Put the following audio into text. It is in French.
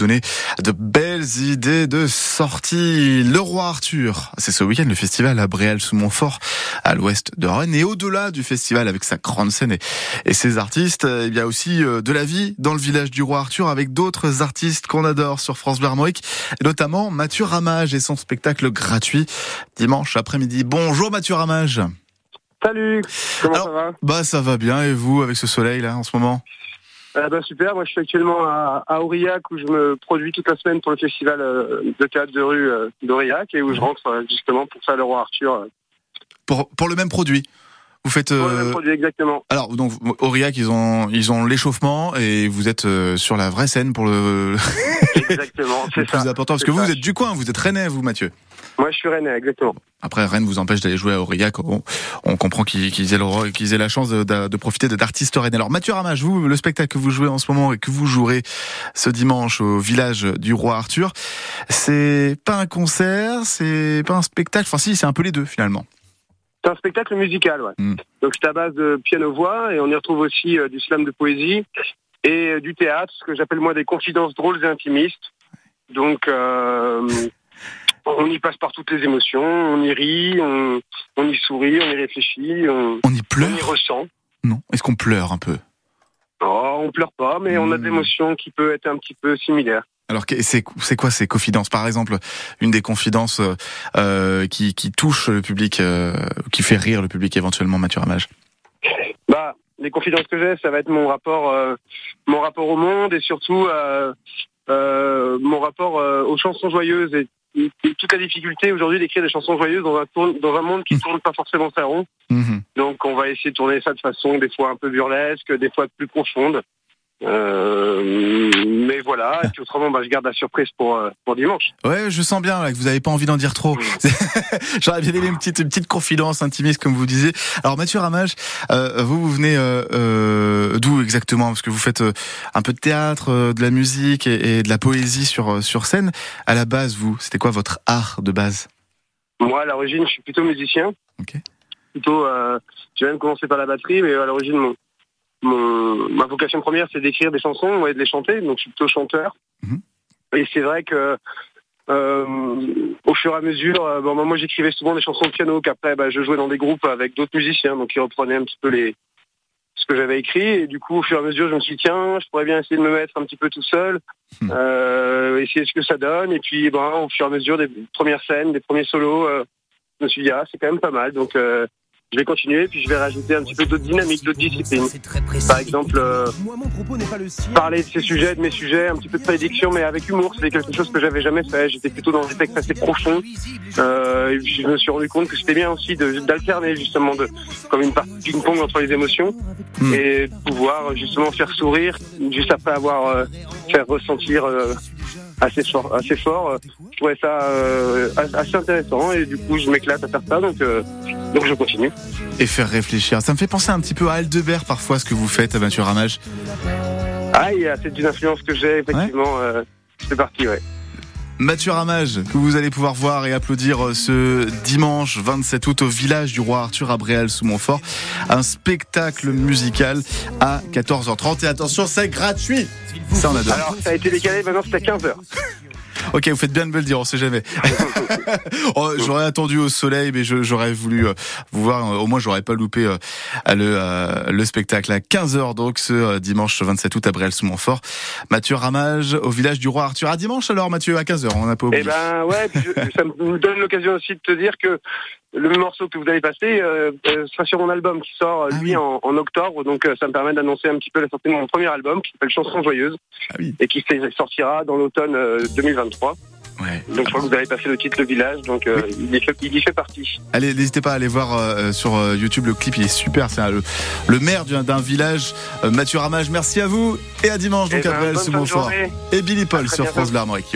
donner de belles idées de sortie. Le roi Arthur, c'est ce week-end le festival à Bréal sous Montfort, à l'ouest de Rennes. Et au-delà du festival avec sa grande scène et, ses artistes, euh, il y a aussi euh, de la vie dans le village du roi Arthur avec d'autres artistes qu'on adore sur France Bleu notamment Mathieu Ramage et son spectacle gratuit dimanche après-midi. Bonjour Mathieu Ramage. Salut, comment ça va? Bah ça va bien et vous avec ce soleil là en ce moment? Ah bah super, moi je suis actuellement à, Aurillac où je me produis toute la semaine pour le festival euh, de théâtre de rue euh, d'Aurillac et où je rentre euh, justement pour faire le roi Arthur. Pour, pour le même produit vous faites pour le même produit exactement. Alors donc Aurillac ils ont ils ont l'échauffement et vous êtes sur la vraie scène pour le Exactement, c'est ça. plus important parce que vous, vous êtes du coin, vous êtes rennais vous Mathieu. Moi, je suis Rennes, exactement. Après, Rennes vous empêche d'aller jouer à Aurillac. On, on comprend qu'ils aient, qu'ils aient, la chance de, de, de profiter d'artistes rennes. Alors, Mathieu Ramage, vous, le spectacle que vous jouez en ce moment et que vous jouerez ce dimanche au village du roi Arthur, c'est pas un concert, c'est pas un spectacle. Enfin, si, c'est un peu les deux finalement. C'est un spectacle musical, ouais. Mm. Donc, c'est à base de piano-voix et on y retrouve aussi euh, du slam de poésie et euh, du théâtre, ce que j'appelle moi des confidences drôles et intimistes. Donc, euh, on y passe par toutes les émotions, on y rit, on, y sourit, on y réfléchit, on, y pleure, on y ressent. Non, est-ce qu'on pleure un peu? Oh, on pleure pas, mais on a des hmm. émotions qui peuvent être un petit peu similaires. Alors c'est quoi ces confidences? Par exemple, une des confidences euh, qui, qui touche le public, euh, qui fait rire le public éventuellement, Mathieu Ramage? Bah, les confidences que j'ai, ça va être mon rapport, euh, mon rapport au monde et surtout mon rapport aux chansons joyeuses et toute la difficulté aujourd'hui d'écrire des chansons joyeuses dans un, dans un monde qui ne mmh. tourne pas forcément sa rond. Mmh. Donc on va essayer de tourner ça de façon des fois un peu burlesque, des fois plus profonde. Euh, voilà, et puis autrement, bah, je garde la surprise pour, euh, pour dimanche. Ouais, je sens bien là, que vous n'avez pas envie d'en dire trop. Mmh. J'aurais bien aimé une petite, une petite confidence intimiste, comme vous disiez. Alors Mathieu Ramage, euh, vous, vous venez euh, d'où exactement? Parce que vous faites un peu de théâtre, de la musique et, de la poésie sur, sur scène. À la base, vous, c'était quoi votre art de base? Moi, à l'origine, je suis plutôt musicien. Ok. Plutôt, j'ai même commencé par la batterie, mais à l'origine, mon, ma vocation première, c'est d'écrire des chansons et de les chanter. Donc, je suis plutôt chanteur. Mhm. Et c'est vrai que euh, au fur et à mesure, euh, bon, moi j'écrivais souvent des chansons de piano qu'après bah, je jouais dans des groupes avec d'autres musiciens, donc ils reprenaient un petit peu les ce que j'avais écrit. Et du coup, au fur et à mesure, je me suis dit tiens, je pourrais bien essayer de me mettre un petit peu tout seul, hmm. euh, essayer ce que ça donne. Et puis, ben, au fur et à mesure des premières scènes, des premiers solos, euh, je me suis dit ah, c'est quand même pas mal. Donc euh, je vais continuer, puis je vais rajouter un petit peu d'autres dynamiques, d'autres disciplines. Par exemple, euh, parler de ces sujets, de mes sujets, un petit peu de prédiction, mais avec humour. C'était quelque chose que j'avais jamais fait. J'étais plutôt dans des textes assez profonds. Euh, je me suis rendu compte que c'était bien aussi d'alterner justement de, comme une partie ping-pong entre les émotions hmm. et pouvoir justement faire sourire juste après avoir euh, fait ressentir euh, assez fort, assez fort. Je trouvais ça euh, assez intéressant et du coup je m'éclate à faire ça donc euh, donc je continue. Et faire réfléchir. Ça me fait penser un petit peu à Aldebert parfois ce que vous faites, Mathieu Ramage. Ah, c'est une influence que j'ai effectivement. Euh, c'est parti, ouais. Mathieu Ramage, que vous allez pouvoir voir et applaudir ce dimanche 27 août au village du roi Arthur à Bréal sous Montfort. Un spectacle musical à 14h30. Et attention, c'est gratuit. Ça, on adore. Alors, ça a été décalé, maintenant c'est à 15h. Ok, vous faites bien de me le dire, on sait jamais. Oh, j'aurais attendu au soleil, mais j'aurais voulu euh, vous voir. Euh, au moins, j'aurais pas loupé euh, le, le spectacle à 15h, donc ce dimanche 27 août à Brel-sous-Montfort. Mathieu Ramage au village du roi Arthur. À dimanche alors, Mathieu, à 15h, on n'a pas oublié. Eh ben ouais, ça me donne l'occasion aussi de te dire que le morceau que vous allez passer euh, sera sur mon album qui sort ah lui en, octobre, donc ça me permet d'annoncer un petit peu la sortie de mon premier album qui s'appelle Chanson joyeuse ah et qui sortira dans l'automne 2023. Ouais. Donc je crois que vous avez passé le titre Le Village, donc euh, il, y fait, il, fait, partie. Allez, n'hésitez pas à aller voir euh, sur euh, YouTube le clip, il est super. C'est le, le, maire d'un village, Mathieu Ramage. Merci à vous et à dimanche donc eh ben, à Brel, Et Billy Paul sur France Bleu Armorique.